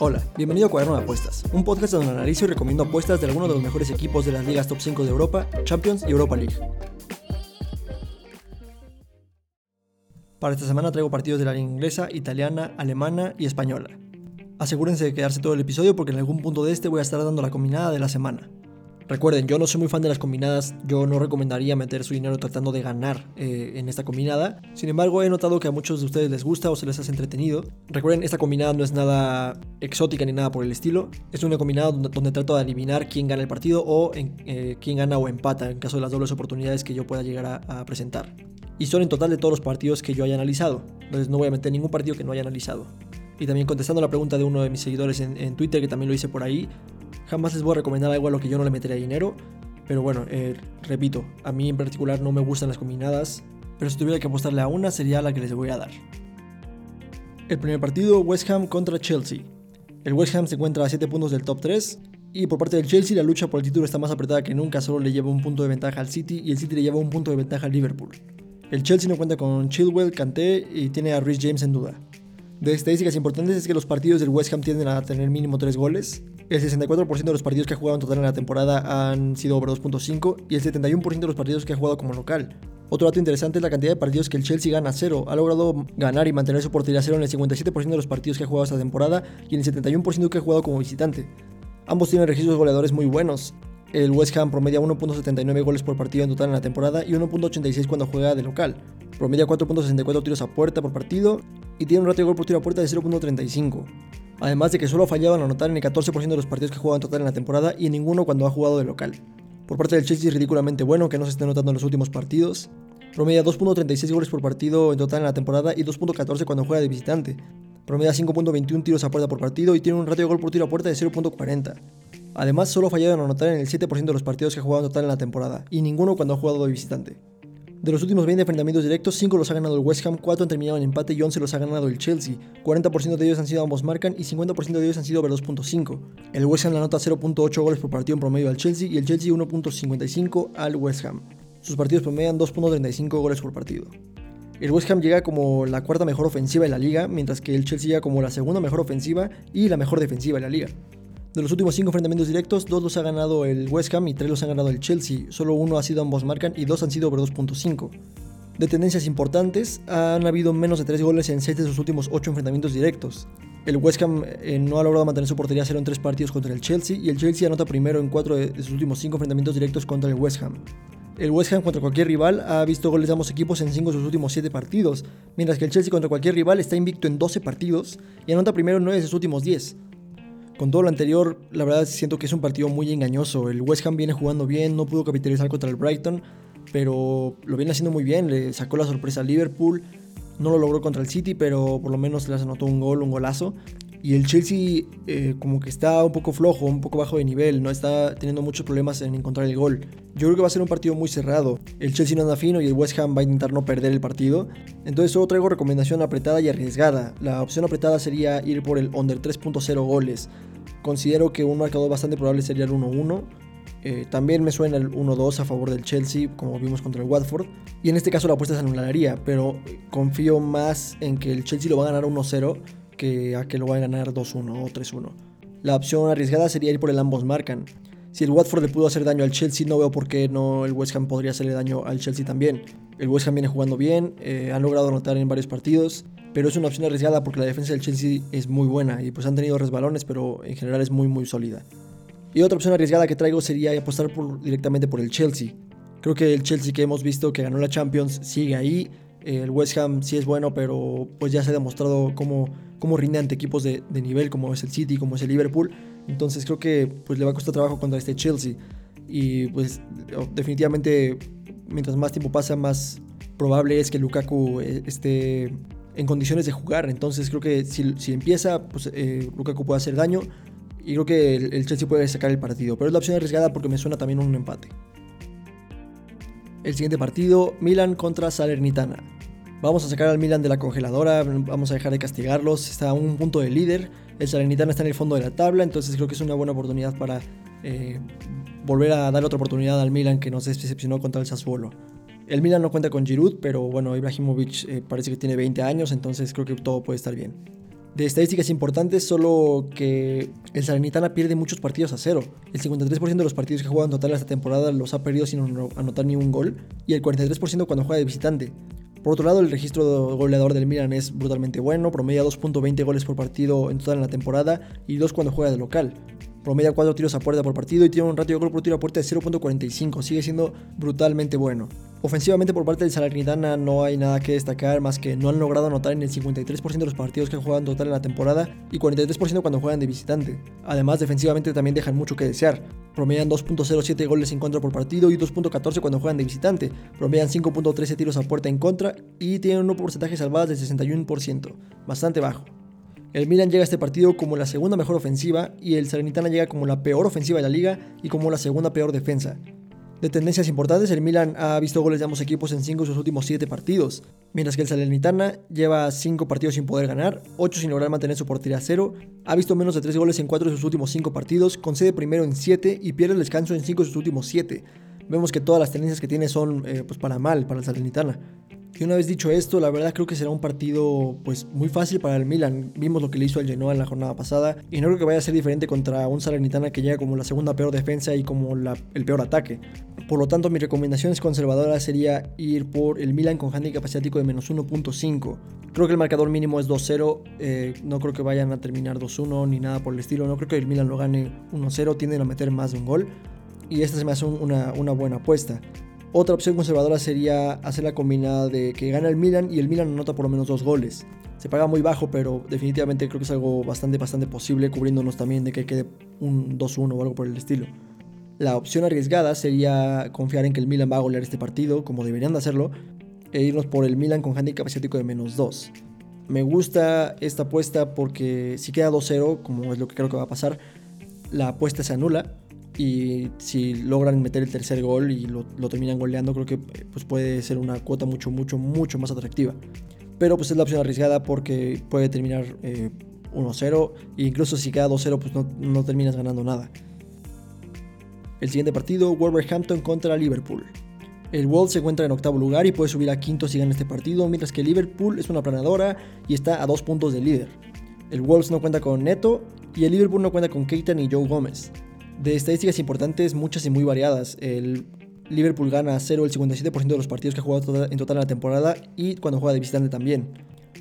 Hola, bienvenido a Cuaderno de Apuestas, un podcast donde analizo y recomiendo apuestas de algunos de los mejores equipos de las ligas top 5 de Europa, Champions y Europa League. Para esta semana traigo partidos de la liga inglesa, italiana, alemana y española. Asegúrense de quedarse todo el episodio porque en algún punto de este voy a estar dando la combinada de la semana. Recuerden, yo no soy muy fan de las combinadas, yo no recomendaría meter su dinero tratando de ganar eh, en esta combinada. Sin embargo, he notado que a muchos de ustedes les gusta o se les hace entretenido. Recuerden, esta combinada no es nada exótica ni nada por el estilo. Es una combinada donde, trato de adivinar quién gana el partido o eh, quién gana o empata en caso de las dobles oportunidades que yo pueda llegar a, presentar. Y son en total de todos los partidos que yo haya analizado. Entonces no voy a meter ningún partido que no haya analizado. Y también contestando la pregunta de uno de mis seguidores en, en Twitter, que también lo hice por ahí, Jamás les voy a recomendar algo a lo que yo no le metería dinero. Pero bueno, eh, repito, a mí en particular no me gustan las combinadas. Pero si tuviera que apostarle a una, sería la que les voy a dar. El primer partido, West Ham contra Chelsea. El West Ham se encuentra a 7 puntos del top 3. Y por parte del Chelsea, la lucha por el título está más apretada que nunca. Solo le lleva un punto de ventaja al City y el City le lleva un punto de ventaja al Liverpool. El Chelsea no cuenta con Chilwell, Kanté y tiene a Rhys James en duda. De estadísticas importantes es que los partidos del West Ham tienden a tener mínimo 3 goles, el 64% de los partidos que ha jugado en total en la temporada han sido over 2.5 y el 71% de los partidos que ha jugado como local. Otro dato interesante es la cantidad de partidos que el Chelsea gana a cero. Ha logrado ganar y mantener su portería a cero en el 57% de los partidos que ha jugado esta temporada y en el 71% que ha jugado como visitante. Ambos tienen registros goleadores muy buenos. El West Ham promedia 1.79 goles por partido en total en la temporada y 1.86 cuando juega de local. Promedia 4.64 tiros a puerta por partido y tiene un ratio de gol por tiro a puerta de 0.35 además de que solo ha fallado en anotar en el 14% de los partidos que ha jugado en total en la temporada y ninguno cuando ha jugado de local. Por parte del Chelsea es ridículamente bueno que no se esté notando en los últimos partidos. Promedia 2.36 goles por partido en total en la temporada y 2.14 cuando juega de visitante. Promedia 5.21 tiros a puerta por partido y tiene un ratio de gol por tiro a puerta de 0.40. Además, solo ha fallado en anotar en el 7% de los partidos que ha jugado en total en la temporada, y ninguno cuando ha jugado de visitante. De los últimos 20 enfrentamientos directos, 5 los ha ganado el West Ham, 4 han terminado en empate y 11 los ha ganado el Chelsea. 40% de ellos han sido ambos marcan y 50% de ellos han sido over 2.5. El West Ham anota 0.8 goles por partido en promedio al Chelsea y el Chelsea 1.55 al West Ham. Sus partidos promedian 2.35 goles por partido. El West Ham llega como la cuarta mejor ofensiva de la liga, mientras que el Chelsea llega como la segunda mejor ofensiva y la mejor defensiva de la liga. De los últimos 5 enfrentamientos directos, 2 los ha ganado el West Ham y 3 los ha ganado el Chelsea. Solo uno ha sido ambos marcan y 2 han sido over 2.5. De tendencias importantes, han habido menos de 3 goles en 6 de sus últimos 8 enfrentamientos directos. El West Ham eh, no ha logrado mantener su portería cero en 3 partidos contra el Chelsea y el Chelsea anota primero en 4 de, sus últimos 5 enfrentamientos directos contra el West Ham. El West Ham contra cualquier rival ha visto goles de ambos equipos en 5 de sus últimos 7 partidos, mientras que el Chelsea contra cualquier rival está invicto en 12 partidos y anota primero en 9 de sus últimos 10. Con todo lo anterior, la verdad siento que es un partido muy engañoso. El West Ham viene jugando bien, no pudo capitalizar contra el Brighton, pero lo viene haciendo muy bien. Le sacó la sorpresa al Liverpool. No lo logró contra el City, pero por lo menos le anotó un gol, un golazo. Y el Chelsea eh, como que está un poco flojo, un poco bajo de nivel, no está teniendo muchos problemas en encontrar el gol. Yo creo que va a ser un partido muy cerrado. El Chelsea no anda fino y el West Ham va a intentar no perder el partido. Entonces solo traigo recomendación apretada y arriesgada. La opción apretada sería ir por el under 3.0 goles. Considero que un marcador bastante probable sería el 1-1. Eh, también me suena el 1-2 a favor del Chelsea, como vimos contra el Watford. Y en este caso la apuesta se anularía, pero confío más en que el Chelsea lo va a ganar 1-0 que a que lo va a ganar 2-1 o 3-1. La opción arriesgada sería ir por el ambos marcan. Si el Watford le pudo hacer daño al Chelsea, no veo por qué no el West Ham podría hacerle daño al Chelsea también. El West Ham viene jugando bien, eh, han logrado anotar en varios partidos pero es una opción arriesgada porque la defensa del Chelsea es muy buena y pues han tenido resbalones, pero en general es muy muy sólida. Y otra opción arriesgada que traigo sería apostar directamente por el Chelsea. Creo que el Chelsea que hemos visto que ganó la Champions sigue ahí. El West Ham sí es bueno, pero pues ya se ha demostrado cómo, cómo rinde ante equipos de, de, nivel como es el City, como es el Liverpool. Entonces creo que pues le va a costar trabajo contra este Chelsea. Y pues definitivamente mientras más tiempo pasa, más probable es que Lukaku eh, esté en condiciones de jugar. Entonces creo que si, si empieza, pues eh, Lukaku puede hacer daño. Y creo que el, Chelsea puede sacar el partido. Pero es la opción arriesgada porque me suena también un empate. El siguiente partido, Milan contra Salernitana. Vamos a sacar al Milan de la congeladora, vamos a dejar de castigarlos. Está a un punto de líder. El Salernitana está en el fondo de la tabla, entonces creo que es una buena oportunidad para eh, volver a dar otra oportunidad al Milan que nos decepcionó contra el Sassuolo. El Milan no cuenta con Giroud, pero bueno, Ibrahimovic eh, parece que tiene 20 años, entonces creo que todo puede estar bien. De estadísticas importantes, solo que el Salernitana pierde muchos partidos a cero. El 53% de los partidos que juegan total esta temporada los ha perdido sin anotar ni un gol, y el 43% cuando juega de visitante. Por otro lado, el registro goleador del Milan es brutalmente bueno, promedia 2.20 goles por partido en total en la temporada y 2 cuando juega de local. Promedia 4 tiros a puerta por partido y tiene un ratio de gol por tiro a puerta de 0.45, sigue siendo brutalmente bueno. Ofensivamente por parte del Salernitana no hay nada que destacar más que no han logrado anotar en el 53% de los partidos que en total en la temporada y 43% cuando juegan de visitante. Además defensivamente también dejan mucho que desear. Promedian 2.07 goles en contra por partido y 2.14 cuando juegan de visitante. Promedian 5.13 tiros a puerta en contra y tienen un porcentaje de salvadas del 61%, bastante bajo. El Milan llega a este partido como la segunda mejor ofensiva y el Salernitana llega como la peor ofensiva de la liga y como la segunda peor defensa. De tendencias importantes, el Milan ha visto goles de ambos equipos en 5 de sus últimos 7 partidos, mientras que el Salernitana lleva 5 partidos sin poder ganar, 8 sin lograr mantener su portería a cero, ha visto menos de 3 goles en 4 de sus últimos 5 partidos, concede primero en 7 y pierde el descanso en 5 de sus últimos 7. Vemos que todas las tendencias que tiene son eh, pues para mal para el Salernitana. Y una vez dicho esto, la verdad creo que será un partido pues muy fácil para el Milan. Vimos lo que le hizo al Genoa en la jornada pasada y no creo que vaya a ser diferente contra un Salernitana que llega como la segunda peor defensa y como el peor ataque. Por lo tanto, mi recomendación conservadora sería ir por el Milan con handicap asiático de menos 1.5. Creo que el marcador mínimo es 2-0. Eh, no creo que vayan a terminar 2-1 ni nada por el estilo. No creo que el Milan lo gane 1-0. Tienden a meter más de un gol. Y esta se me hace una buena apuesta. Otra opción conservadora sería hacer la combinada de que gana el Milan y el Milan anota por lo menos dos goles. Se paga muy bajo, pero definitivamente creo que es algo bastante, bastante posible, cubriéndonos también de que quede un 2-1 o algo por el estilo. La opción arriesgada sería confiar en que el Milan va a golear este partido, como deberían de hacerlo, e irnos por el Milan con handicap asiático de menos 2. Me gusta esta apuesta porque si queda 2-0, como es lo que creo que va a pasar, la apuesta se anula y si logran meter el tercer gol y lo, terminan goleando, creo que pues puede ser una cuota mucho, mucho, mucho más atractiva. Pero pues es la opción arriesgada porque puede terminar 1-0 e incluso si queda 2-0 pues no, no terminas ganando nada. El siguiente partido, Wolverhampton contra Liverpool. El Wolves se encuentra en octavo lugar y puede subir a quinto si gana este partido, mientras que Liverpool es una planadora y está a dos puntos del líder. El Wolves no cuenta con Neto y el Liverpool no cuenta con Keita ni Joe Gómez. De estadísticas importantes, muchas y muy variadas. El Liverpool gana 0 el 57% de los partidos que ha jugado en total en la temporada y cuando juega de visitante también.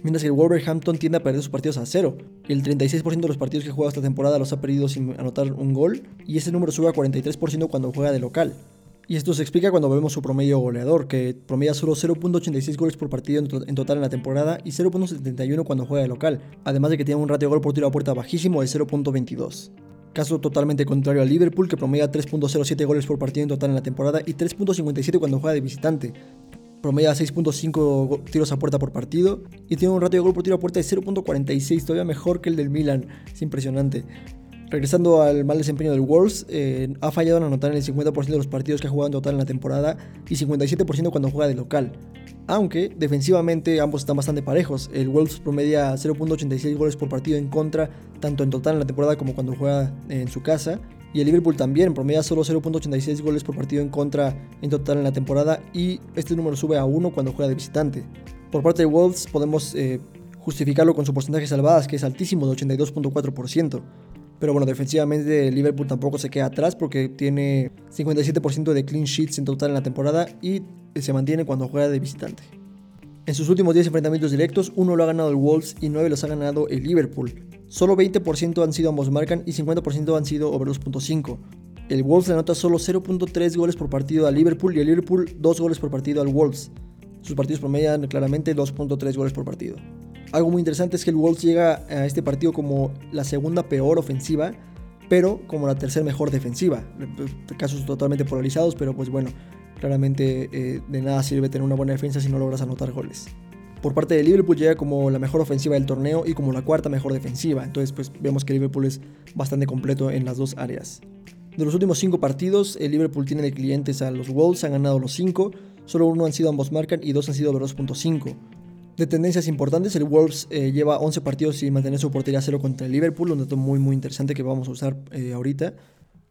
Mientras que el Wolverhampton tiende a perder sus partidos a 0. El 36% de los partidos que ha jugado esta temporada los ha perdido sin anotar un gol y ese número sube a 43% cuando juega de local. Y esto se explica cuando vemos su promedio goleador, que promedia solo 0.86 goles por partido en, total en la temporada y 0.71 cuando juega de local, además de que tiene un ratio de gol por tiro a puerta bajísimo de 0.22. Caso totalmente contrario al Liverpool, que promedia 3.07 goles por partido en total en la temporada y 3.57 cuando juega de visitante. Promedia 6.5 tiros a puerta por partido y tiene un ratio de gol por tiro a puerta de 0.46, todavía mejor que el del Milan. Es impresionante. Regresando al mal desempeño del Wolves, eh, ha fallado en anotar en el 50% de los partidos que ha jugado en total en la temporada y 57% cuando juega de local aunque defensivamente ambos están bastante parejos. El Wolves promedia 0.86 goles por partido en contra, tanto en total en la temporada como cuando juega en su casa. Y el Liverpool también promedia solo 0.86 goles por partido en contra en total en la temporada y este número sube a 1 cuando juega de visitante. Por parte de Wolves podemos eh, justificarlo con su porcentaje de salvadas que es altísimo de 82.4%. Pero bueno, defensivamente Liverpool tampoco se queda atrás porque tiene 57% de clean sheets en total en la temporada y se mantiene cuando juega de visitante. En sus últimos 10 enfrentamientos directos, uno lo ha ganado el Wolves y 9 los ha ganado el Liverpool. Solo 20% han sido ambos marcan y 50% han sido over 2.5. El Wolves le anota solo 0.3 goles por partido al Liverpool y el Liverpool 2 goles por partido al Wolves. Sus partidos promedian claramente 2.3 goles por partido. Algo muy interesante es que el Wolves llega a este partido como la segunda peor ofensiva, pero como la tercera mejor defensiva. Casos totalmente polarizados, pero pues bueno, claramente eh, de nada sirve tener una buena defensa si no logras anotar goles. Por parte de Liverpool llega como la mejor ofensiva del torneo y como la cuarta mejor defensiva. Entonces pues vemos que Liverpool es bastante completo en las dos áreas. De los últimos cinco partidos, el Liverpool tiene de clientes a los Wolves, han ganado los cinco, solo uno han sido ambos marcan y dos han sido 2.5. De tendencias importantes, el Wolves eh, lleva 11 partidos sin mantener su portería cero contra el Liverpool, un dato muy muy interesante que vamos a usar eh, ahorita.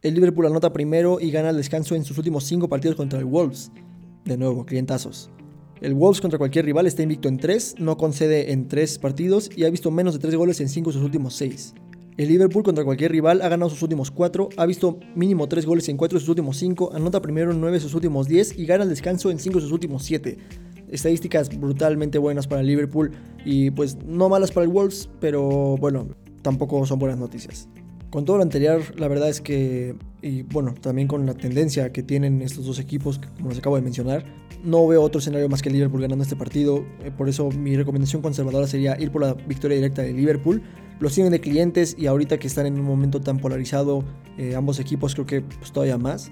El Liverpool anota primero y gana el descanso en sus últimos 5 partidos contra el Wolves. De nuevo, clientazos. El Wolves contra cualquier rival está invicto en 3, no concede en 3 partidos y ha visto menos de 3 goles en 5 de sus últimos 6. El Liverpool contra cualquier rival ha ganado sus últimos 4, ha visto mínimo 3 goles en 4 de sus últimos 5, anota primero en 9 de sus últimos 10 y gana el descanso en 5 de sus últimos 7. Estadísticas brutalmente buenas para el Liverpool y pues no malas para el Wolves, pero bueno, tampoco son buenas noticias. Con todo lo anterior, la verdad es que, y bueno, también con la tendencia que tienen estos dos equipos, como les acabo de mencionar, no veo otro escenario más que Liverpool ganando este partido. Eh, por eso mi recomendación conservadora sería ir por la victoria directa de Liverpool. Los tienen de clientes y ahorita que están en un momento tan polarizado, eh, ambos equipos creo que pues, todavía más.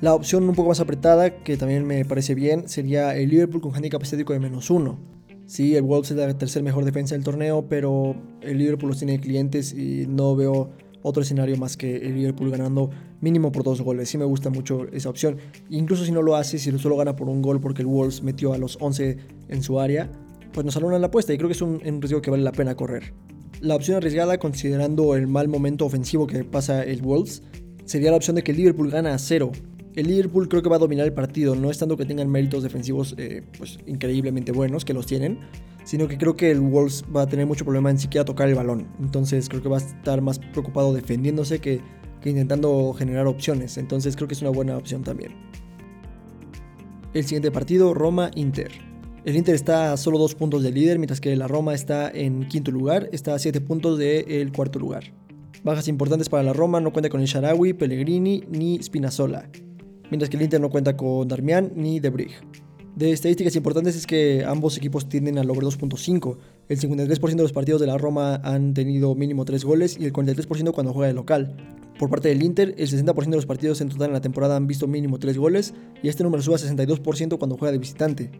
La opción un poco más apretada, que también me parece bien, sería el Liverpool con handicap estético de menos uno. Sí, el Wolves es la tercera mejor defensa del torneo, pero el Liverpool los tiene de clientes y no veo otro escenario más que el Liverpool ganando mínimo por dos goles. Sí me gusta mucho esa opción. Incluso si no lo hace, si solo gana por un gol porque el Wolves metió a los 11 en su área, pues nos en la apuesta y creo que es un, riesgo que vale la pena correr. La opción arriesgada, considerando el mal momento ofensivo que pasa el Wolves, sería la opción de que el Liverpool gana a cero. El Liverpool creo que va a dominar el partido, no es tanto que tengan méritos defensivos eh, pues, increíblemente buenos, que los tienen, sino que creo que el Wolves va a tener mucho problema en siquiera tocar el balón. Entonces creo que va a estar más preocupado defendiéndose que, intentando generar opciones. Entonces creo que es una buena opción también. El siguiente partido, Roma-Inter. El Inter está a solo dos puntos del líder, mientras que la Roma está en quinto lugar, está a siete puntos del cuarto lugar. Bajas importantes para la Roma, no cuenta con el Sharawi, Pellegrini ni Spinazzola, mientras que el Inter no cuenta con Darmian ni De de estadísticas importantes es que ambos equipos tienden a lograr 2.5. El 53% de los partidos de la Roma han tenido mínimo 3 goles y el 43% cuando juega de local. Por parte del Inter, el 60% de los partidos en total en la temporada han visto mínimo 3 goles y este número sube a 62% cuando juega de visitante.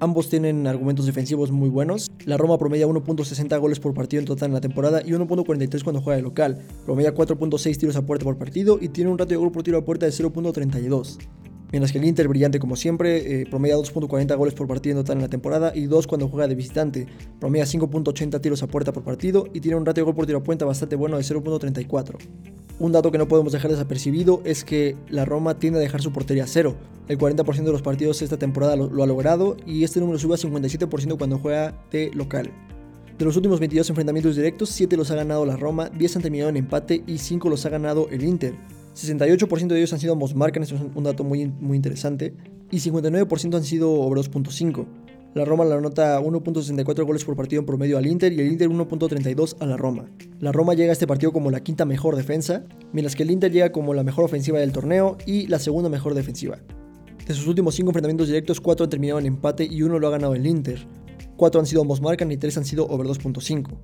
Ambos tienen argumentos defensivos muy buenos. La Roma promedia 1.60 goles por partido en total en la temporada y 1.43 cuando juega de local. Promedia 4.6 tiros a puerta por partido y tiene un ratio de gol por tiro a puerta de 0.32 mientras que el Inter, brillante como siempre, eh, promedia 2.40 goles por partido en total en la temporada y 2 cuando juega de visitante, promedia 5.80 tiros a puerta por partido y tiene un ratio de gol por tiro a puerta bastante bueno de 0.34. Un dato que no podemos dejar desapercibido es que la Roma tiende a dejar su portería a cero. El 40% de los partidos esta temporada lo, lo, ha logrado y este número sube a 57% cuando juega de local. De los últimos 22 enfrentamientos directos, 7 los ha ganado la Roma, 10 han terminado en empate y 5 los ha ganado el Inter. 68% de ellos han sido ambos marcan, esto es un dato muy, muy interesante, y 59% han sido over 2.5. La Roma la anota 1.64 goles por partido en promedio al Inter y el Inter 1.32 a la Roma. La Roma llega a este partido como la quinta mejor defensa, mientras que el Inter llega como la mejor ofensiva del torneo y la segunda mejor defensiva. De sus últimos 5 enfrentamientos directos, 4 han terminado en empate y 1 lo ha ganado el Inter. 4 han sido ambos marcan y 3 han sido over 2.5.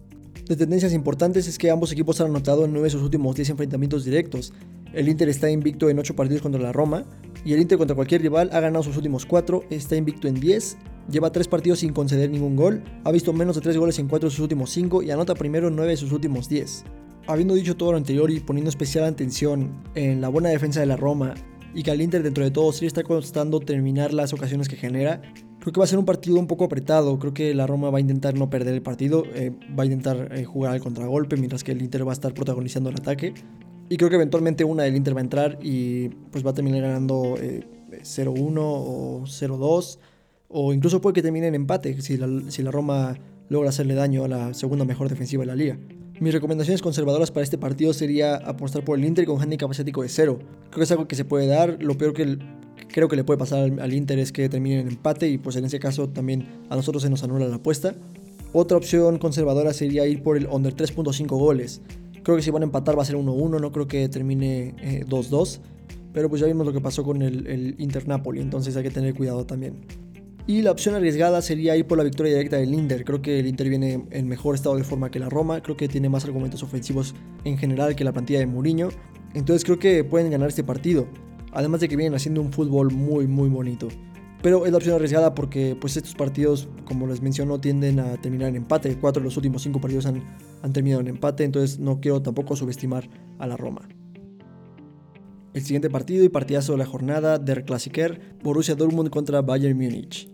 De tendencias importantes es que ambos equipos han anotado en 9 de sus últimos 10 enfrentamientos directos, el Inter está invicto en 8 partidos contra la Roma. Y el Inter contra cualquier rival ha ganado sus últimos 4, está invicto en 10, lleva 3 partidos sin conceder ningún gol, ha visto menos de 3 goles en 4 de sus últimos 5 y anota primero en 9 de sus últimos 10. Habiendo dicho todo lo anterior y poniendo especial atención en la buena defensa de la Roma y que al Inter dentro de todo sí está costando terminar las ocasiones que genera, creo que va a ser un partido un poco apretado. Creo que la Roma va a intentar no perder el partido, eh, va a intentar eh, jugar al contragolpe mientras que el Inter va a estar protagonizando el ataque. Y creo que eventualmente una del Inter va a entrar y pues va a terminar ganando 0-1 eh, o 0-2. O incluso puede que termine en empate si la, Roma logra hacerle daño a la segunda mejor defensiva de la liga. Mis recomendaciones conservadoras para este partido sería apostar por el Inter con handicap asiático de 0. Creo que es algo que se puede dar. Lo peor que creo que le puede pasar al, Inter es que termine en empate y pues en ese caso también a nosotros se nos anula la apuesta. Otra opción conservadora sería ir por el under 3.5 goles. Creo que si van a empatar va a ser 1-1, no creo que termine 2-2. Eh, pero pues ya vimos lo que pasó con el, el Inter Napoli, entonces hay que tener cuidado también. Y la opción arriesgada sería ir por la victoria directa del Inter. Creo que el Inter viene en mejor estado de forma que la Roma. Creo que tiene más argumentos ofensivos en general que la plantilla de Mourinho. Entonces creo que pueden ganar este partido. Además de que vienen haciendo un fútbol muy muy bonito. Pero es la opción arriesgada porque pues estos partidos, como les menciono, tienden a terminar en empate. Cuatro de los últimos cinco partidos han, terminado en empate, entonces no quiero tampoco subestimar a la Roma. El siguiente partido y partidazo de la jornada, Der Klassiker, Borussia Dortmund contra Bayern Múnich.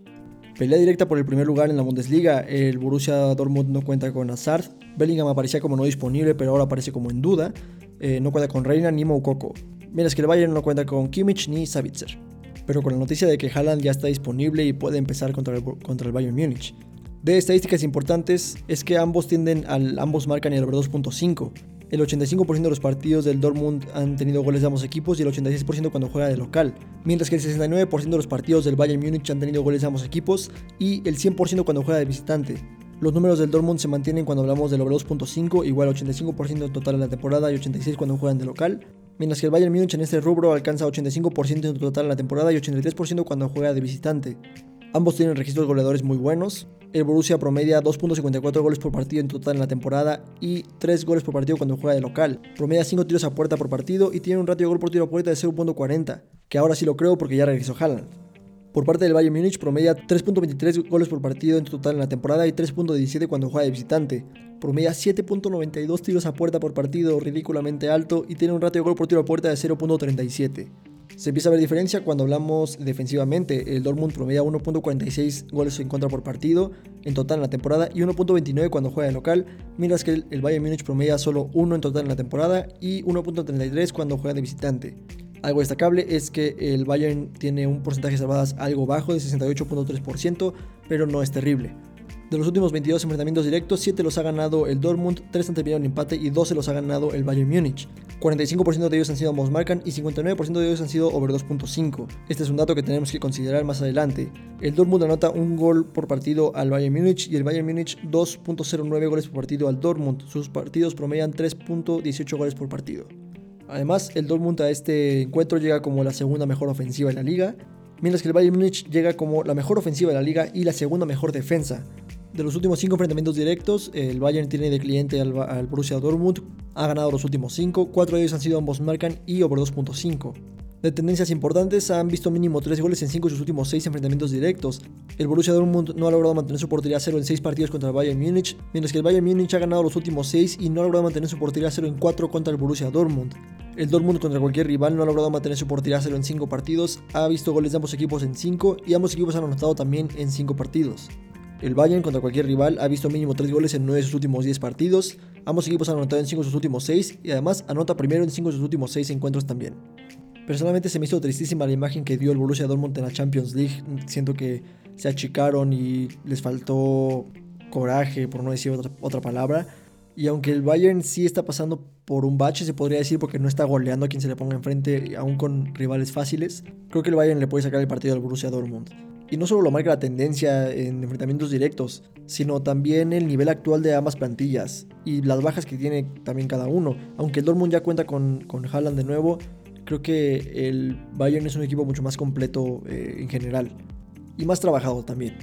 Pelea directa por el primer lugar en la Bundesliga, el Borussia Dortmund no cuenta con Hazard, Bellingham aparecía como no disponible pero ahora aparece como en duda, eh, no cuenta con Reina ni Moukoko, mientras que el Bayern no cuenta con Kimmich ni Savitzer. pero con la noticia de que Haaland ya está disponible y puede empezar contra el, contra el Bayern Múnich. De estadísticas importantes es que ambos tienden al ambos marcan el over 2.5. El 85% de los partidos del Dortmund han tenido goles de ambos equipos y el 86% cuando juega de local, mientras que el 69% de los partidos del Bayern Múnich han tenido goles de ambos equipos y el 100% cuando juega de visitante. Los números del Dortmund se mantienen cuando hablamos del over 2.5, igual 85% en total en la temporada y 86% cuando juegan de local, mientras que el Bayern Múnich en este rubro alcanza 85% en total en la temporada y 83% cuando juega de visitante. Ambos tienen registros goleadores muy buenos, el Borussia promedia 2.54 goles por partido en total en la temporada y 3 goles por partido cuando juega de local. Promedia 5 tiros a puerta por partido y tiene un ratio de gol por tiro a puerta de 0.40, que ahora sí lo creo porque ya regresó Haaland. Por parte del Bayern Múnich promedia 3.23 goles por partido en total en la temporada y 3.17 cuando juega de visitante. Promedia 7.92 tiros a puerta por partido, ridículamente alto, y tiene un ratio de gol por tiro a puerta de 0.37. Se empieza a ver diferencia cuando hablamos defensivamente. El Dortmund promedia 1.46 goles en contra por partido en total en la temporada y 1.29 cuando juega de local, mientras que el Bayern Múnich promedia solo 1 en total en la temporada y 1.33 cuando juega de visitante. Algo destacable es que el Bayern tiene un porcentaje de salvadas algo bajo de 68.3%, pero no es terrible. De los últimos 22 enfrentamientos directos, 7 los ha ganado el Dortmund, 3 han terminado en empate y 12 los ha ganado el Bayern Múnich. 45% de ellos han sido ambos marcan y 59% de ellos han sido over 2.5. Este es un dato que tenemos que considerar más adelante. El Dortmund anota un gol por partido al Bayern Múnich y el Bayern Múnich 2.09 goles por partido al Dortmund. Sus partidos promedian 3.18 goles por partido. Además, el Dortmund a este encuentro llega como la segunda mejor ofensiva de la liga, mientras que el Bayern Múnich llega como la mejor ofensiva de la liga y la segunda mejor defensa. De los últimos 5 enfrentamientos directos, el Bayern tiene de cliente al, Borussia Dortmund, ha ganado los últimos 5, 4 de ellos han sido ambos marcan y over 2.5. De tendencias importantes, han visto mínimo 3 goles en 5 de sus últimos 6 enfrentamientos directos. El Borussia Dortmund no ha logrado mantener su portería cero en 6 partidos contra el Bayern Múnich, mientras que el Bayern Múnich ha ganado los últimos 6 y no ha logrado mantener su portería cero en 4 contra el Borussia Dortmund. El Dortmund contra cualquier rival no ha logrado mantener su portería cero en 5 partidos, ha visto goles de ambos equipos en 5 y ambos equipos han anotado también en 5 partidos. El Bayern contra cualquier rival ha visto mínimo 3 goles en 9 de sus últimos 10 partidos. Ambos equipos han anotado en 5 de sus últimos 6 y además anota primero en 5 de sus últimos 6 encuentros también. Personalmente se me hizo tristísima la imagen que dio el Borussia Dortmund en la Champions League. Siento que se achicaron y les faltó coraje, por no decir otra, otra palabra. Y aunque el Bayern sí está pasando por un bache, se podría decir, porque no está goleando a quien se le ponga enfrente, aún con rivales fáciles, creo que el Bayern le puede sacar el partido al Borussia Dortmund. Y no solo lo marca la tendencia en enfrentamientos directos, sino también el nivel actual de ambas plantillas y las bajas que tiene también cada uno. Aunque el Dortmund ya cuenta con, con Haaland de nuevo, creo que el Bayern es un equipo mucho más completo eh, en general y más trabajado también.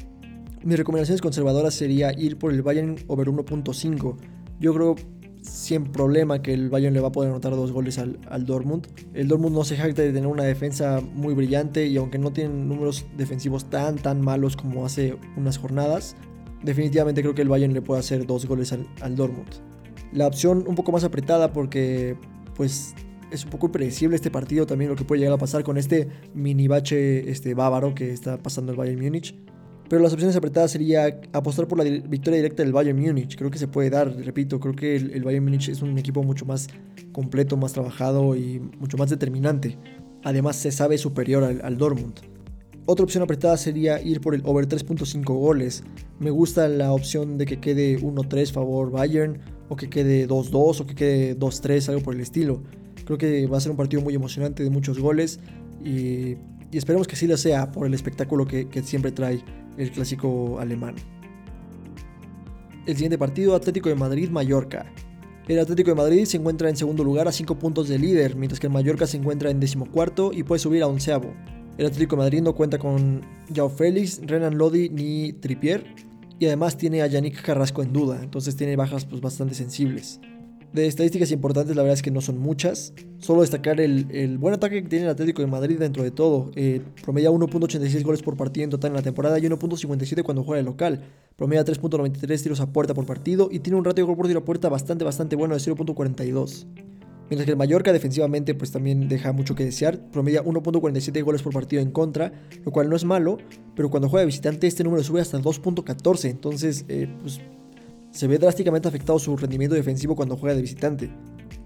Mis recomendaciones conservadoras sería ir por el Bayern over 1.5. Yo creo sin problema que el Bayern le va a poder anotar dos goles al, al, Dortmund. El Dortmund no se jacta de tener una defensa muy brillante y aunque no tienen números defensivos tan tan malos como hace unas jornadas, definitivamente creo que el Bayern le puede hacer dos goles al, al Dortmund. La opción un poco más apretada porque pues es un poco impredecible este partido también lo que puede llegar a pasar con este mini bache este, bávaro que está pasando el Bayern Múnich. Pero las opciones apretadas sería apostar por la victoria directa del Bayern Múnich. Creo que se puede dar, repito, creo que el, Bayern Múnich es un equipo mucho más completo, más trabajado y mucho más determinante. Además se sabe superior al, al Dortmund. Otra opción apretada sería ir por el over 3.5 goles. Me gusta la opción de que quede 1-3 favor Bayern, o que quede 2-2, o que quede 2-3, algo por el estilo. Creo que va a ser un partido muy emocionante de muchos goles y, esperemos que sí lo sea por el espectáculo que, que siempre trae el clásico alemán. El siguiente partido, Atlético de Madrid-Mallorca. El Atlético de Madrid se encuentra en segundo lugar a 5 puntos de líder, mientras que el Mallorca se encuentra en decimocuarto y puede subir a onceavo. El Atlético de Madrid no cuenta con Jao Félix, Renan Lodi ni Tripier, y además tiene a Yannick Carrasco en duda, entonces tiene bajas pues, bastante sensibles. De estadísticas importantes, la verdad es que no son muchas. Solo destacar el, buen ataque que tiene el Atlético de Madrid dentro de todo. Eh, promedia 1.86 goles por partido en total en la temporada y 1.57 cuando juega de local. Promedia 3.93 tiros a puerta por partido y tiene un ratio de gol por tiro a puerta bastante, bastante bueno de 0.42. Mientras que el Mallorca defensivamente pues también deja mucho que desear, promedia 1.47 goles por partido en contra, lo cual no es malo, pero cuando juega de visitante este número sube hasta 2.14, entonces eh, pues se ve drásticamente afectado su rendimiento defensivo cuando juega de visitante.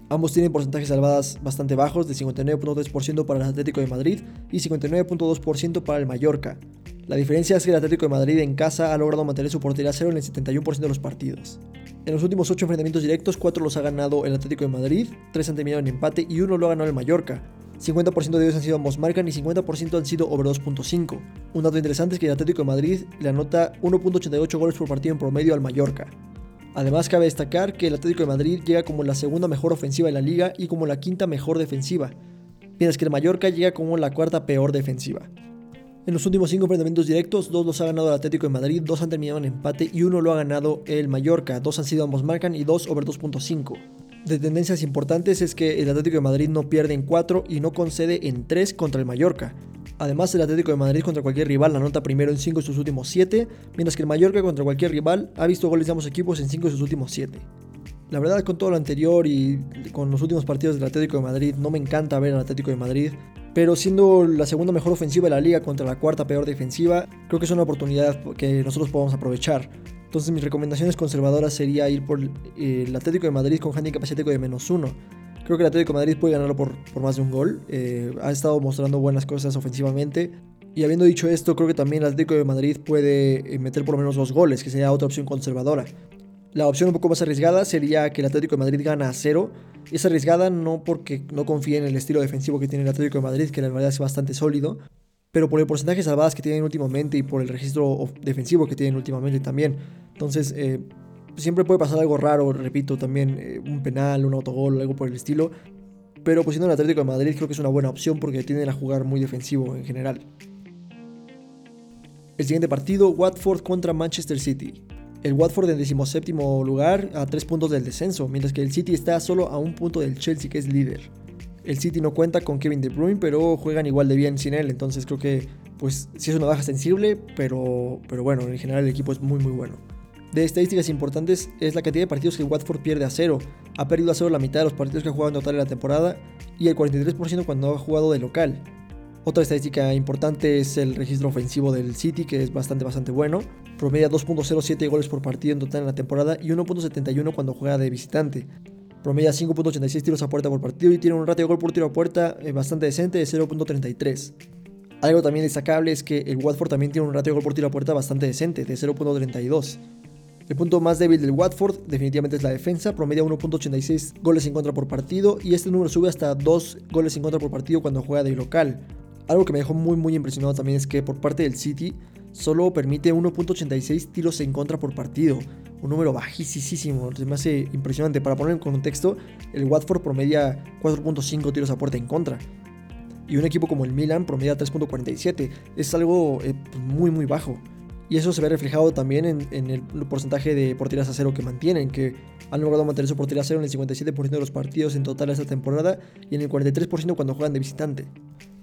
Ambos tienen porcentajes salvadas bastante bajos, de 59.3% para el Atlético de Madrid y 59.2% para el Mallorca. La diferencia es que el Atlético de Madrid en casa ha logrado mantener su portería cero en el 71% de los partidos. En los últimos 8 enfrentamientos directos, 4 los ha ganado el Atlético de Madrid, 3 han terminado en empate y 1 lo ha ganado el Mallorca. 50% de ellos han sido ambos marcan y 50% han sido over 2.5. Un dato interesante es que el Atlético de Madrid le anota 1.88 goles por partido en promedio al Mallorca. Además cabe destacar que el Atlético de Madrid llega como la segunda mejor ofensiva de la liga y como la quinta mejor defensiva, mientras que el Mallorca llega como la cuarta peor defensiva. En los últimos 5 enfrentamientos directos, 2 los ha ganado el Atlético de Madrid, 2 han terminado en empate y 1 lo ha ganado el Mallorca, 2 han sido ambos marcan y 2 over 2.5 de tendencias importantes es que el Atlético de Madrid no pierde en 4 y no concede en 3 contra el Mallorca. Además, el Atlético de Madrid contra cualquier rival anota primero en 5 de sus últimos 7, mientras que el Mallorca contra cualquier rival ha visto goles de ambos equipos en 5 de sus últimos 7. La verdad, con todo lo anterior y con los últimos partidos del Atlético de Madrid, no me encanta ver al Atlético de Madrid, pero siendo la segunda mejor ofensiva de la liga contra la cuarta peor defensiva, creo que es una oportunidad que nosotros podemos aprovechar. Entonces mis recomendaciones conservadoras sería ir por eh, el Atlético de Madrid con handicap asiático de menos uno. Creo que el Atlético de Madrid puede ganarlo por, por más de un gol. Eh, ha estado mostrando buenas cosas ofensivamente. Y habiendo dicho esto, creo que también el Atlético de Madrid puede eh, meter por lo menos dos goles, que sería otra opción conservadora. La opción un poco más arriesgada sería que el Atlético de Madrid gana a cero. Es arriesgada no porque no confíe en el estilo defensivo que tiene el Atlético de Madrid, que la verdad es bastante sólido, pero por el porcentaje de salvadas que tienen últimamente y por el registro defensivo que tienen últimamente también. Entonces, eh, siempre puede pasar algo raro, repito, también eh, un penal, un autogol, algo por el estilo. Pero pues siendo el Atlético de Madrid creo que es una buena opción porque tienden a jugar muy defensivo en general. El siguiente partido, Watford contra Manchester City. El Watford en 17 lugar a 3 puntos del descenso, mientras que el City está solo a un punto del Chelsea que es líder. El City no cuenta con Kevin De Bruyne, pero juegan igual de bien sin él. Entonces creo que pues sí es una baja sensible, pero, pero bueno, en general el equipo es muy muy bueno. De estadísticas importantes es la cantidad de partidos que Watford pierde a cero. Ha perdido a cero la mitad de los partidos que ha jugado en total en la temporada y el 43% cuando ha jugado de local. Otra estadística importante es el registro ofensivo del City, que es bastante bastante bueno. Promedia 2.07 goles por partido en total en la temporada y 1.71 cuando juega de visitante. Promedia 5.86 tiros a puerta por partido y tiene un ratio de gol por tiro a puerta eh, bastante decente de 0.33. Algo también destacable es que el Watford también tiene un ratio de gol por tiro a puerta bastante decente de 0.32. El punto más débil del Watford definitivamente es la defensa, promedia 1.86 goles en contra por partido y este número sube hasta 2 goles en contra por partido cuando juega de local. Algo que me dejó muy muy impresionado también es que por parte del City solo permite 1.86 tiros en contra por partido, un número bajísimo, se me hace impresionante. Para poner en contexto, el Watford promedia 4.5 tiros a puerta en contra. Y un equipo como el Milan promedia 3.47. Es algo eh, muy muy bajo. Y eso se ve reflejado también en, el porcentaje de porterías a cero que mantienen, que han logrado mantener su portería a cero en el 57% de los partidos en total esta temporada y en el 43% cuando juegan de visitante.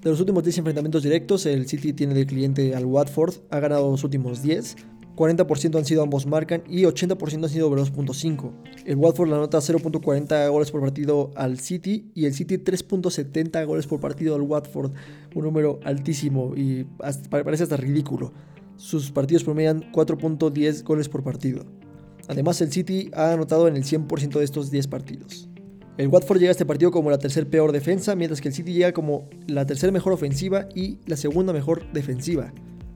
De los últimos 10 enfrentamientos directos, el City tiene de cliente al Watford, ha ganado los últimos 10, 40% han sido ambos marcan y 80% han sido over 2.5. El Watford la nota 0.40 goles por partido al City y el City 3.70 goles por partido al Watford, un número altísimo y parece hasta ridículo. Sus partidos promedian 4.10 goles por partido. Además el City ha anotado en el 100% de estos 10 partidos. El Watford llega a este partido como la tercer peor defensa, mientras que el City llega como la tercera mejor ofensiva y la segunda mejor defensiva.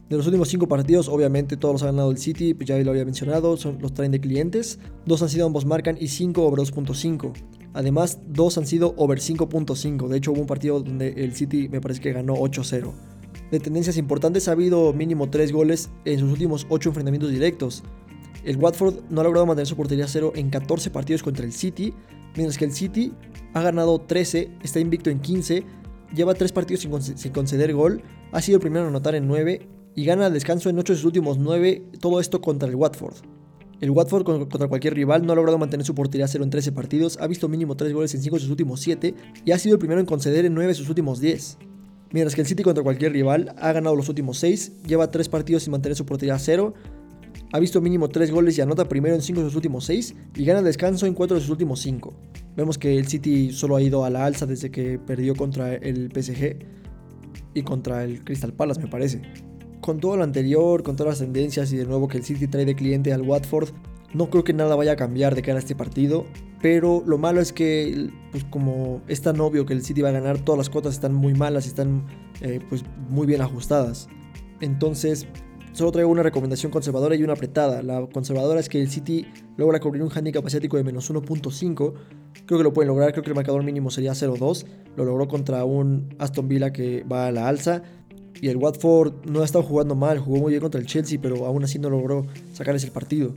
De los últimos 5 partidos, obviamente todos los ha ganado el City, pues ya lo había mencionado, son los traen de clientes. Dos han sido ambos marcan y 5 over 2.5. Además, dos han sido over 5.5. De hecho, hubo un partido donde el City me parece que ganó 8-0. De tendencias importantes ha habido mínimo 3 goles en sus últimos 8 enfrentamientos directos. El Watford no ha logrado mantener su portería cero en 14 partidos contra el City, mientras que el City ha ganado 13, está invicto en 15, lleva 3 partidos sin, sin conceder gol, ha sido el primero en anotar en 9 y gana el descanso en 8 de sus últimos 9, todo esto contra el Watford. El Watford contra cualquier rival no ha logrado mantener su portería cero en 13 partidos, ha visto mínimo 3 goles en 5 de sus últimos 7 y ha sido el primero en conceder en 9 de sus últimos 10. Mientras que el City contra cualquier rival ha ganado los últimos 6, lleva 3 partidos sin mantener su portería cero, ha visto mínimo 3 goles y anota primero en 5 de sus últimos 6 y gana descanso en 4 de sus últimos 5. Vemos que el City solo ha ido a la alza desde que perdió contra el PSG y contra el Crystal Palace me parece con todo lo anterior, con todas las tendencias y de nuevo que el City trae de cliente al Watford, No creo que nada vaya a cambiar de cara a este partido, pero lo malo es que, pues como es tan obvio que el City va a ganar, todas las cuotas están muy malas y están eh, pues muy bien ajustadas. Entonces, solo traigo una recomendación conservadora y una apretada. La conservadora es que el City logra cubrir un handicap asiático de menos 1.5. Creo que lo pueden lograr, creo que el marcador mínimo sería 0.2. Lo logró contra un Aston Villa que va a la alza. Y el Watford no ha estado jugando mal, jugó muy bien contra el Chelsea, pero aún así no logró sacarles el partido.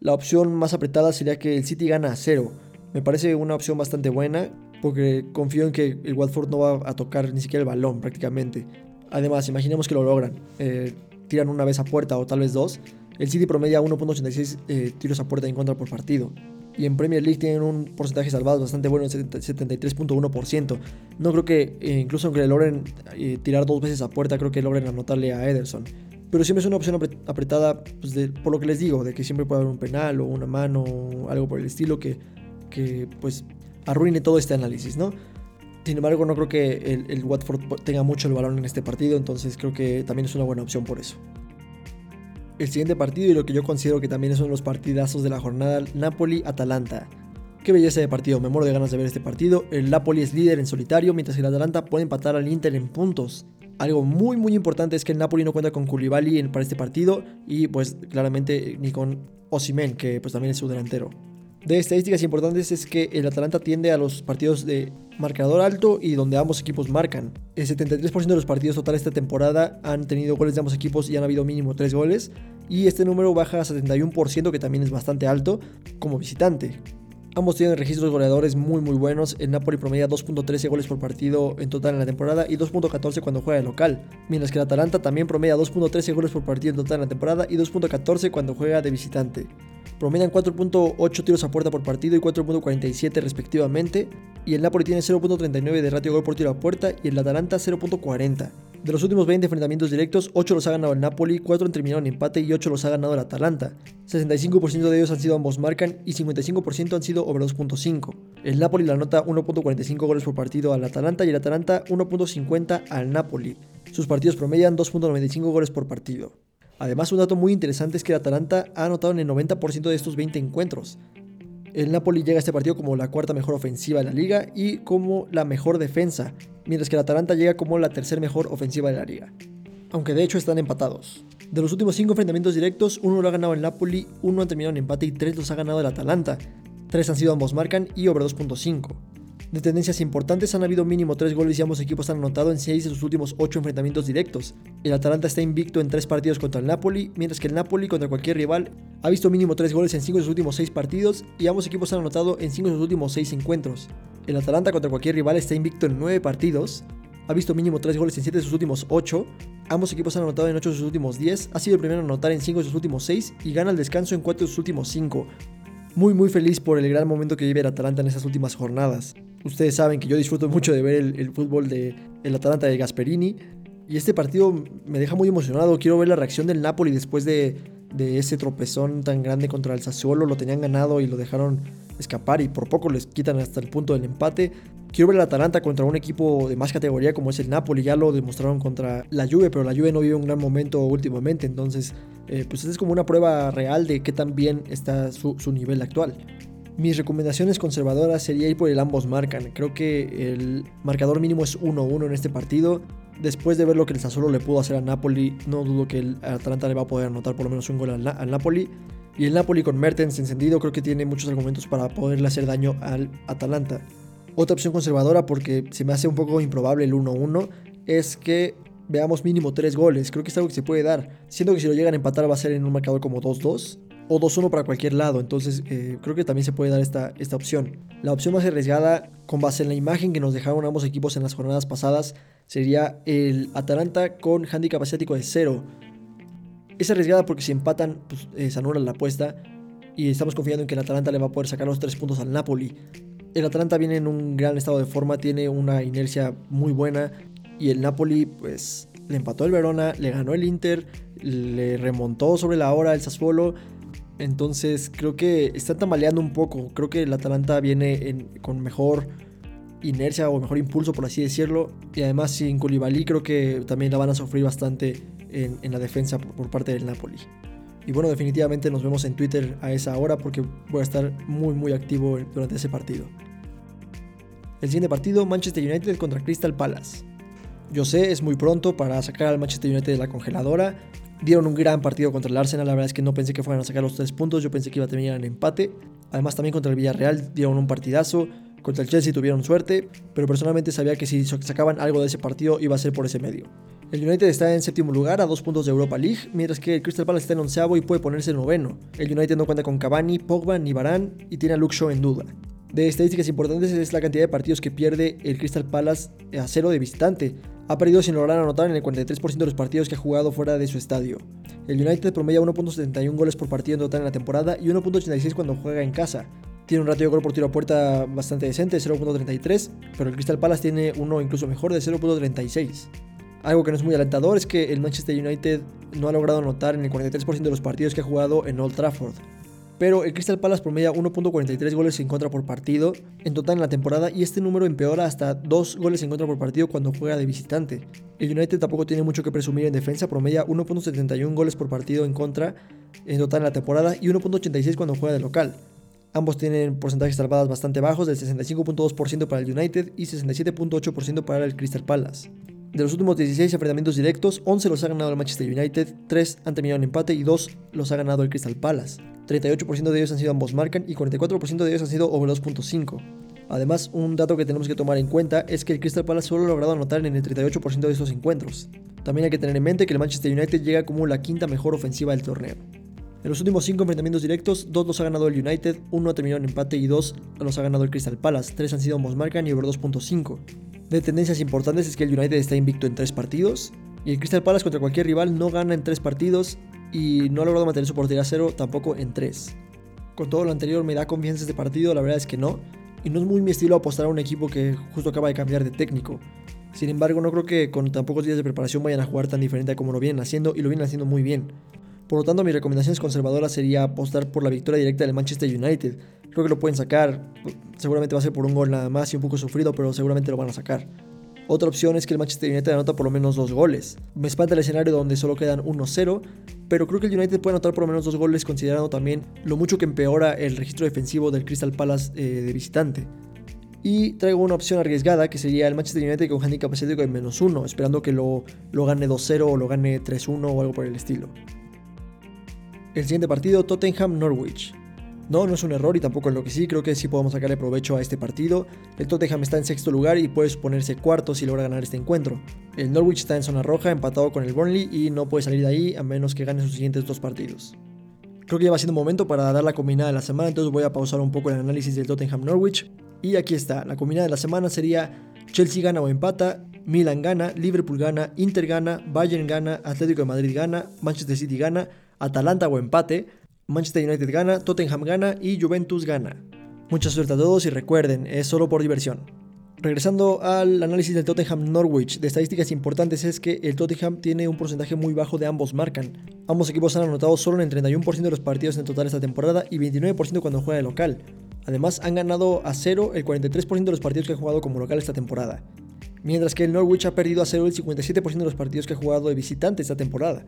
La opción más apretada sería que el City gana a 0. Me parece una opción bastante buena porque confío en que el Watford no va a tocar ni siquiera el balón prácticamente. Además, imaginemos que lo logran. Eh, tiran una vez a puerta o tal vez dos. El City promedia 1.86 eh, tiros a puerta en contra por partido. Y en Premier League tienen un porcentaje salvado bastante bueno, 73.1%. No creo que, eh, incluso aunque logren eh, tirar dos veces a puerta, creo que logren anotarle a Ederson. Pero siempre es una opción apretada, pues por lo que les digo, de que siempre puede haber un penal o una mano o algo por el estilo que, que pues arruine todo este análisis, ¿no? Sin embargo, no creo que el, Watford tenga mucho el balón en este partido, entonces creo que también es una buena opción por eso. El siguiente partido y lo que yo considero que también es uno de los partidazos de la jornada, Napoli-Atalanta. Qué belleza de partido, me muero de ganas de ver este partido. El Napoli es líder en solitario, mientras que el Atalanta puede empatar al Inter en puntos. Algo muy muy importante es que el Napoli no cuenta con Koulibaly para este partido y pues claramente ni con Osimen, que pues también es su delantero de estadísticas importantes es que el Atalanta tiende a los partidos de marcador alto y donde ambos equipos marcan. El 73% de los partidos totales esta temporada han tenido goles de ambos equipos y han habido mínimo 3 goles. Y este número baja a 71%, que también es bastante alto, como visitante. Ambos tienen registros goleadores muy muy buenos. El Napoli promedia 2.13 goles por partido en total en la temporada y 2.14 cuando juega de local. Mientras que el Atalanta también promedia 2.13 goles por partido en total en la temporada y 2.14 cuando juega de visitante promedian 4.8 tiros a puerta por partido y 4.47 respectivamente, y el Napoli tiene 0.39 de ratio gol por tiro a puerta y el Atalanta 0.40. De los últimos 20 enfrentamientos directos, 8 los ha ganado el Napoli, 4 han terminado en empate y 8 los ha ganado el Atalanta. 65% de ellos han sido ambos marcan y 55% han sido over 2.5. El Napoli le anota 1.45 goles por partido al Atalanta y el Atalanta 1.50 al Napoli. Sus partidos promedian 2.95 goles por partido. Además, un dato muy interesante es que el Atalanta ha anotado en el 90% de estos 20 encuentros. El Napoli llega a este partido como la cuarta mejor ofensiva de la liga y como la mejor defensa, mientras que el Atalanta llega como la tercera mejor ofensiva de la liga. Aunque de hecho están empatados. De los últimos 5 enfrentamientos directos, uno lo ha ganado el Napoli, uno ha terminado en empate y 3 los ha ganado el Atalanta. 3 han sido ambos marcan y over 2.5. De tendencias importantes han habido mínimo 3 goles y ambos equipos han anotado en 6 de sus últimos 8 enfrentamientos directos. El Atalanta está invicto en 3 partidos contra el Napoli, mientras que el Napoli contra cualquier rival ha visto mínimo 3 goles en 5 de sus últimos 6 partidos y ambos equipos han anotado en 5 de sus últimos 6 encuentros. El Atalanta contra cualquier rival está invicto en 9 partidos, ha visto mínimo 3 goles en 7 de sus últimos 8, ambos equipos han anotado en 8 de sus últimos 10, ha sido el primero en anotar en 5 de sus últimos 6 y gana el descanso en 4 de sus últimos 5. Muy muy feliz por el gran momento que vive el Atalanta en estas últimas jornadas. Ustedes saben que yo disfruto mucho de ver el, fútbol del el Atalanta de Gasperini. Y este partido me deja muy emocionado. Quiero ver la reacción del Napoli después de, de ese tropezón tan grande contra el Sassuolo. Lo tenían ganado y lo dejaron escapar y por poco les quitan hasta el punto del empate. Quiero ver el Atalanta contra un equipo de más categoría como es el Napoli. Ya lo demostraron contra la Juve, pero la Juve no vive un gran momento últimamente. Entonces, eh, pues es como una prueba real de qué tan bien está su, nivel actual. Mis recomendaciones conservadoras sería ir por el ambos marcan. Creo que el marcador mínimo es 1-1 en este partido. Después de ver lo que el Sassuolo le pudo hacer a Napoli, no dudo que el Atalanta le va a poder anotar por lo menos un gol al, Napoli. Y el Napoli con Mertens encendido creo que tiene muchos argumentos para poderle hacer daño al Atalanta. Otra opción conservadora, porque se me hace un poco improbable el 1-1, es que veamos mínimo 3 goles. Creo que es algo que se puede dar. Siento que si lo llegan a empatar va a ser en un marcador como 2-2 o 2-1 para cualquier lado. Entonces eh, creo que también se puede dar esta, esta opción. La opción más arriesgada, con base en la imagen que nos dejaron ambos equipos en las jornadas pasadas, sería el Atalanta con handicap asiático de 0. Es arriesgada porque si empatan, pues, eh, se anula la apuesta. Y estamos confiando en que el Atalanta le va a poder sacar los 3 puntos al Napoli. El Atalanta viene en un gran estado de forma, tiene una inercia muy buena. Y el Napoli, pues, le empató el Verona, le ganó el Inter, le remontó sobre la hora el Sassuolo entonces creo que están tambaleando un poco. Creo que el Atalanta viene con mejor inercia o mejor impulso, por así decirlo. Y además sin Koulibaly creo que también la van a sufrir bastante en, la defensa por, parte del Napoli. Y bueno, definitivamente nos vemos en Twitter a esa hora porque voy a estar muy muy activo durante ese partido. El siguiente partido, Manchester United contra Crystal Palace. Yo sé, es muy pronto para sacar al Manchester United de la congeladora. Dieron un gran partido contra el Arsenal, la verdad es que no pensé que fueran a sacar los tres puntos, yo pensé que iba a terminar en empate. Además también contra el Villarreal dieron un partidazo, contra el Chelsea tuvieron suerte, pero personalmente sabía que si sacaban algo de ese partido iba a ser por ese medio. El United está en séptimo lugar a dos puntos de Europa League, mientras que el Crystal Palace está en onceavo y puede ponerse noveno. El United no cuenta con Cavani, Pogba ni Varane y tiene a Luke Shaw en duda. De estadísticas importantes es la cantidad de partidos que pierde el Crystal Palace a cero de visitante. Ha perdido sin lograr anotar en el 43% de los partidos que ha jugado fuera de su estadio. El United promedia 1.71 goles por partido en total en la temporada y 1.86 cuando juega en casa. Tiene un ratio de gol por tiro a puerta bastante decente, 0.33, pero el Crystal Palace tiene uno incluso mejor de 0.36. Algo que no es muy alentador es que el Manchester United no ha logrado anotar en el 43% de los partidos que ha jugado en Old Trafford. Pero el Crystal Palace promedia 1.43 goles en contra por partido en total en la temporada y este número empeora hasta 2 goles en contra por partido cuando juega de visitante. El United tampoco tiene mucho que presumir en defensa, promedia 1.71 goles por partido en contra en total en la temporada y 1.86 cuando juega de local. Ambos tienen porcentajes salvadas bastante bajos del 65.2% para el United y 67.8% para el Crystal Palace. De los últimos 16 enfrentamientos directos, 11 los ha ganado el Manchester United, 3 han terminado en empate y 2 los ha ganado el Crystal Palace. 38% de ellos han sido ambos marcan y 44% de ellos han sido over 2.5. Además, un dato que tenemos que tomar en cuenta es que el Crystal Palace solo ha logrado anotar en el 38% de estos encuentros. También hay que tener en mente que el Manchester United llega como la quinta mejor ofensiva del torneo. En los últimos 5 enfrentamientos directos, 2 los ha ganado el United, 1 ha terminado en empate y 2 los ha ganado el Crystal Palace, 3 han sido ambos marcan y over 2.5. De tendencias importantes es que el United está invicto en 3 partidos y el Crystal Palace contra cualquier rival no gana en 3 partidos y no ha logrado mantener su portería a cero tampoco en 3. Con todo lo anterior me da confianza este partido, la verdad es que no, y no es muy mi estilo apostar a un equipo que justo acaba de cambiar de técnico. Sin embargo, no creo que con tan pocos días de preparación vayan a jugar tan diferente como lo vienen haciendo y lo vienen haciendo muy bien. Por lo tanto, mi recomendación conservadora sería apostar por la victoria directa del Manchester United. Creo que lo pueden sacar, seguramente va a ser por un gol nada más y un poco sufrido, pero seguramente lo van a sacar. Otra opción es que el Manchester United anota por lo menos dos goles. Me espanta el escenario donde solo quedan 1-0, pero creo que el United puede anotar por lo menos dos goles considerando también lo mucho que empeora el registro defensivo del Crystal Palace eh, de visitante. Y traigo una opción arriesgada que sería el Manchester United con handicap asiático de menos 1, esperando que lo, lo gane 2-0 o lo gane 3-1 o algo por el estilo. El siguiente partido, Tottenham-Norwich. No, no es un error y tampoco es lo que sí, creo que sí podemos sacarle provecho a este partido. El Tottenham está en sexto lugar y puede ponerse cuarto si logra ganar este encuentro. El Norwich está en zona roja, empatado con el Burnley y no puede salir de ahí a menos que gane sus siguientes dos partidos. Creo que ya va siendo momento para dar la combinada de la semana, entonces voy a pausar un poco el análisis del Tottenham Norwich. Y aquí está, la combinada de la semana sería Chelsea gana o empata, Milan gana, Liverpool gana, Inter gana, Bayern gana, Atlético de Madrid gana, Manchester City gana, Atalanta o empate, Manchester United gana, Tottenham gana y Juventus gana. Mucha suerte a todos y recuerden, es solo por diversión. Regresando al análisis del Tottenham Norwich, de estadísticas importantes es que el Tottenham tiene un porcentaje muy bajo de ambos marcan. Ambos equipos han anotado solo en el 31% de los partidos en total esta temporada y 29% cuando juega de local. Además, han ganado a cero el 43% de los partidos que han jugado como local esta temporada. Mientras que el Norwich ha perdido a cero el 57% de los partidos que ha jugado de visitante esta temporada.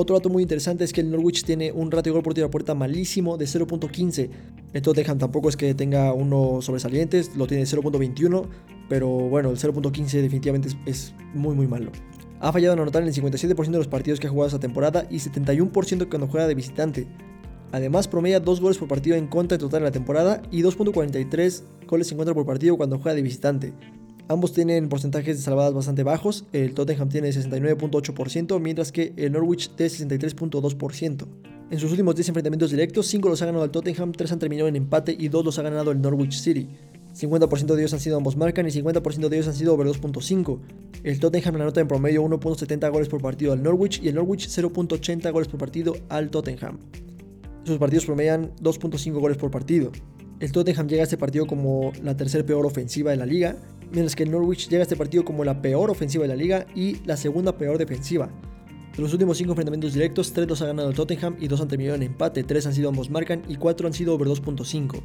Otro dato muy interesante es que el Norwich tiene un ratio de gol por tiro a puerta malísimo de 0.15. El Tottenham tampoco es que tenga uno sobresaliente, lo tiene 0.21, pero bueno, el 0.15 definitivamente es, muy muy malo. Ha fallado en anotar en el 57% de los partidos que ha jugado esta temporada y 71% cuando juega de visitante. Además, promedia 2 goles por partido en contra en total en la temporada y 2.43 goles en contra por partido cuando juega de visitante. Ambos tienen porcentajes de salvadas bastante bajos. El Tottenham tiene 69.8%, mientras que el Norwich tiene 63.2%. En sus últimos 10 enfrentamientos directos, 5 los ha ganado el Tottenham, 3 han terminado en empate y 2 los ha ganado el Norwich City. 50% de ellos han sido ambos marcan y 50% de ellos han sido over 2.5. El Tottenham le anota en promedio 1.70 goles por partido al Norwich y el Norwich 0.80 goles por partido al Tottenham. Sus partidos promedian 2.5 goles por partido. El Tottenham llega a este partido como la tercera peor ofensiva de la liga mientras que el Norwich llega a este partido como la peor ofensiva de la liga y la segunda peor defensiva. De los últimos 5 enfrentamientos directos, 3 los ha ganado el Tottenham y 2 han terminado en empate, 3 han sido ambos marcan y 4 han sido over 2.5.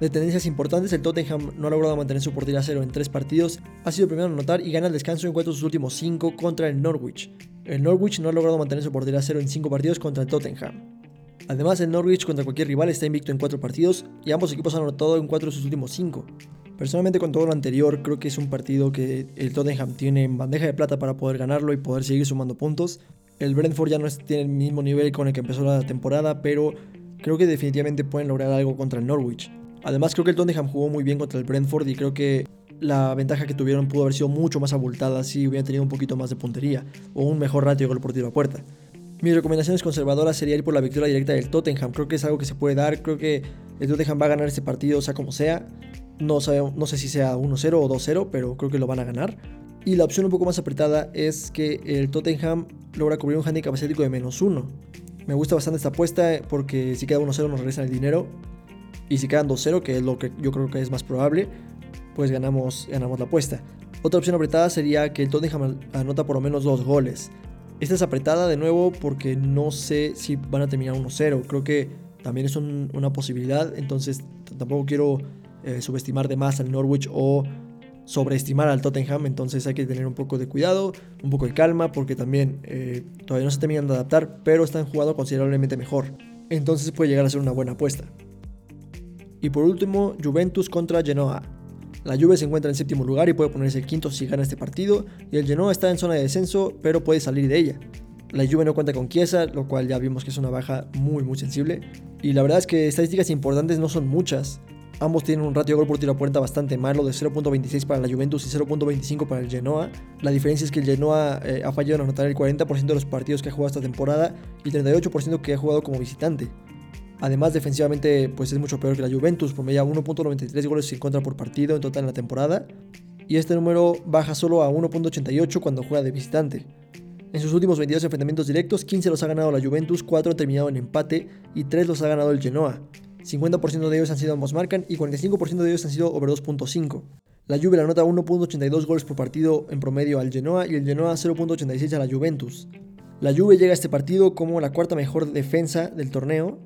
De tendencias importantes, el Tottenham no ha logrado mantener su portería a cero en 3 partidos, ha sido primero en anotar y gana el descanso en cuanto a sus últimos 5 contra el Norwich. El Norwich no ha logrado mantener su portería a cero en 5 partidos contra el Tottenham. Además, el Norwich contra cualquier rival está invicto en 4 partidos y ambos equipos han anotado en 4 de sus últimos 5. Personalmente con todo lo anterior creo que es un partido que el Tottenham tiene en bandeja de plata para poder ganarlo y poder seguir sumando puntos. El Brentford ya no tiene el mismo nivel con el que empezó la temporada, pero creo que definitivamente pueden lograr algo contra el Norwich. Además creo que el Tottenham jugó muy bien contra el Brentford y creo que la ventaja que tuvieron pudo haber sido mucho más abultada si hubieran tenido un poquito más de puntería o un mejor ratio gol por tiro a puerta. Mis recomendaciones conservadoras sería ir por la victoria directa del Tottenham. Creo que es algo que se puede dar. Creo que el Tottenham va a ganar este partido, sea como sea. No, no sé si sea 1-0 o 2-0, pero creo que lo van a ganar. Y la opción un poco más apretada es que el Tottenham logra cubrir un handicap asiático de menos 1. Me gusta bastante esta apuesta porque si queda 1-0 nos regresan el dinero. Y si quedan 2-0, que es lo que yo creo que es más probable, pues ganamos, ganamos la apuesta. Otra opción apretada sería que el Tottenham anota por lo menos dos goles. Esta es apretada de nuevo porque no sé si van a terminar 1-0. Creo que también es una posibilidad. Entonces tampoco quiero eh, subestimar de más al Norwich o sobreestimar al Tottenham, entonces hay que tener un poco de cuidado, un poco de calma, porque también eh, todavía no se terminan de adaptar, pero están jugando considerablemente mejor. Entonces puede llegar a ser una buena apuesta. Y por último, Juventus contra Genoa. La Juve se encuentra en séptimo lugar y puede ponerse el quinto si gana este partido, y el Genoa está en zona de descenso, pero puede salir de ella. La Juve no cuenta con Chiesa, lo cual ya vimos que es una baja muy muy sensible. Y la verdad es que estadísticas importantes no son muchas. Ambos tienen un ratio de gol por tiro a puerta bastante malo, de 0.26 para la Juventus y 0.25 para el Genoa. La diferencia es que el Genoa eh, ha fallado en anotar el 40% de los partidos que ha jugado esta temporada y 38% que ha jugado como visitante. Además, defensivamente, pues es mucho peor que la Juventus, promedia 1.93 goles en contra por partido en total en la temporada. Y este número baja solo a 1.88 cuando juega de visitante. En sus últimos 22 enfrentamientos directos, 15 los ha ganado la Juventus, 4 han terminado en empate y 3 los ha ganado el Genoa. 50% de ellos han sido ambos marcan y 45% de ellos han sido over 2.5. La Juve la nota 1.82 goles por partido en promedio al Genoa y el Genoa 0.86 a la Juventus. La Juve llega a este partido como la cuarta mejor defensa del torneo,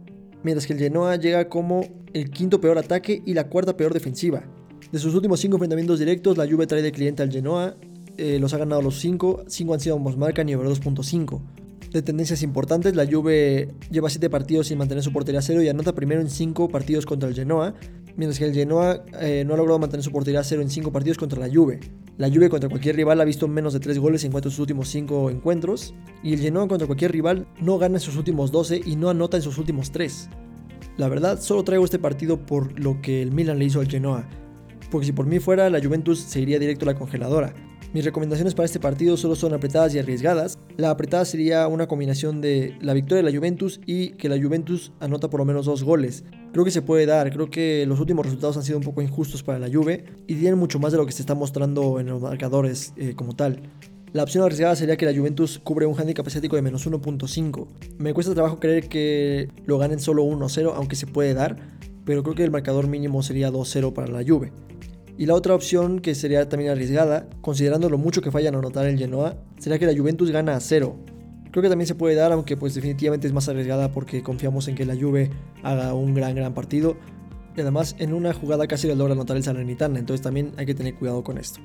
mientras que el Genoa llega como el quinto peor ataque y la cuarta peor defensiva. De sus últimos 5 enfrentamientos directos, la Juve trae de cliente al Genoa, eh, los ha ganado los 5, 5 han sido ambos marcan y over 2.5 de tendencias importantes. La Juve lleva 7 partidos sin mantener su portería a cero y anota primero en 5 partidos contra el Genoa, mientras que el Genoa eh, no ha logrado mantener su portería a cero en 5 partidos contra la Juve. La Juve contra cualquier rival ha visto menos de 3 goles en cuanto a sus últimos 5 encuentros, y el Genoa contra cualquier rival no gana en sus últimos 12 y no anota en sus últimos 3. La verdad, solo traigo este partido por lo que el Milan le hizo al Genoa, porque si por mí fuera, la Juventus se iría directo a la congeladora. Mis recomendaciones para este partido solo son apretadas y arriesgadas. La apretada sería una combinación de la victoria de la Juventus y que la Juventus anota por lo menos dos goles. Creo que se puede dar, creo que los últimos resultados han sido un poco injustos para la Juve y tienen mucho más de lo que se está mostrando en los marcadores eh, como tal. La opción arriesgada sería que la Juventus cubre un handicap asiático de menos 1.5. Me cuesta trabajo creer que lo ganen solo 1-0, aunque se puede dar, pero creo que el marcador mínimo sería 2-0 para la Juve. Y la otra opción, que sería también arriesgada, considerando lo mucho que fallan a anotar el Genoa, sería que la Juventus gana a cero. Creo que también se puede dar, aunque pues definitivamente es más arriesgada porque confiamos en que la Juve haga un gran gran partido. Y además en una jugada casi logra anotar el Salernitana, entonces también hay que tener cuidado con esto.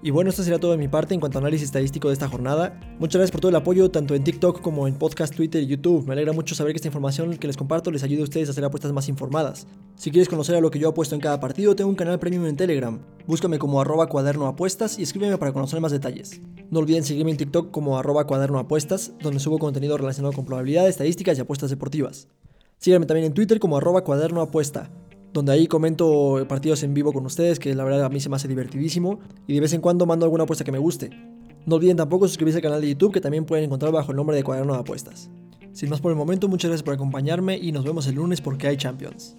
Y bueno, esto sería todo de mi parte en cuanto a análisis estadístico de esta jornada. Muchas gracias por todo el apoyo, tanto en TikTok como en podcast, Twitter y YouTube. Me alegra mucho saber que esta información que les comparto les ayude a ustedes a hacer apuestas más informadas. Si quieres conocer a lo que yo apuesto en cada partido, tengo un canal premium en Telegram. Búscame como arroba cuaderno apuestas y escríbeme para conocer más detalles. No olviden seguirme en TikTok como arroba cuaderno donde subo contenido relacionado con probabilidades, estadísticas y apuestas deportivas. Síganme también en Twitter como arroba cuaderno donde ahí comento partidos en vivo con ustedes, que la verdad a mí se me hace divertidísimo, y de vez en cuando mando alguna apuesta que me guste. No olviden tampoco suscribirse al canal de YouTube, que también pueden encontrar bajo el nombre de Cuaderno de Apuestas. Sin más por el momento, muchas gracias por acompañarme y nos vemos el lunes porque hay Champions.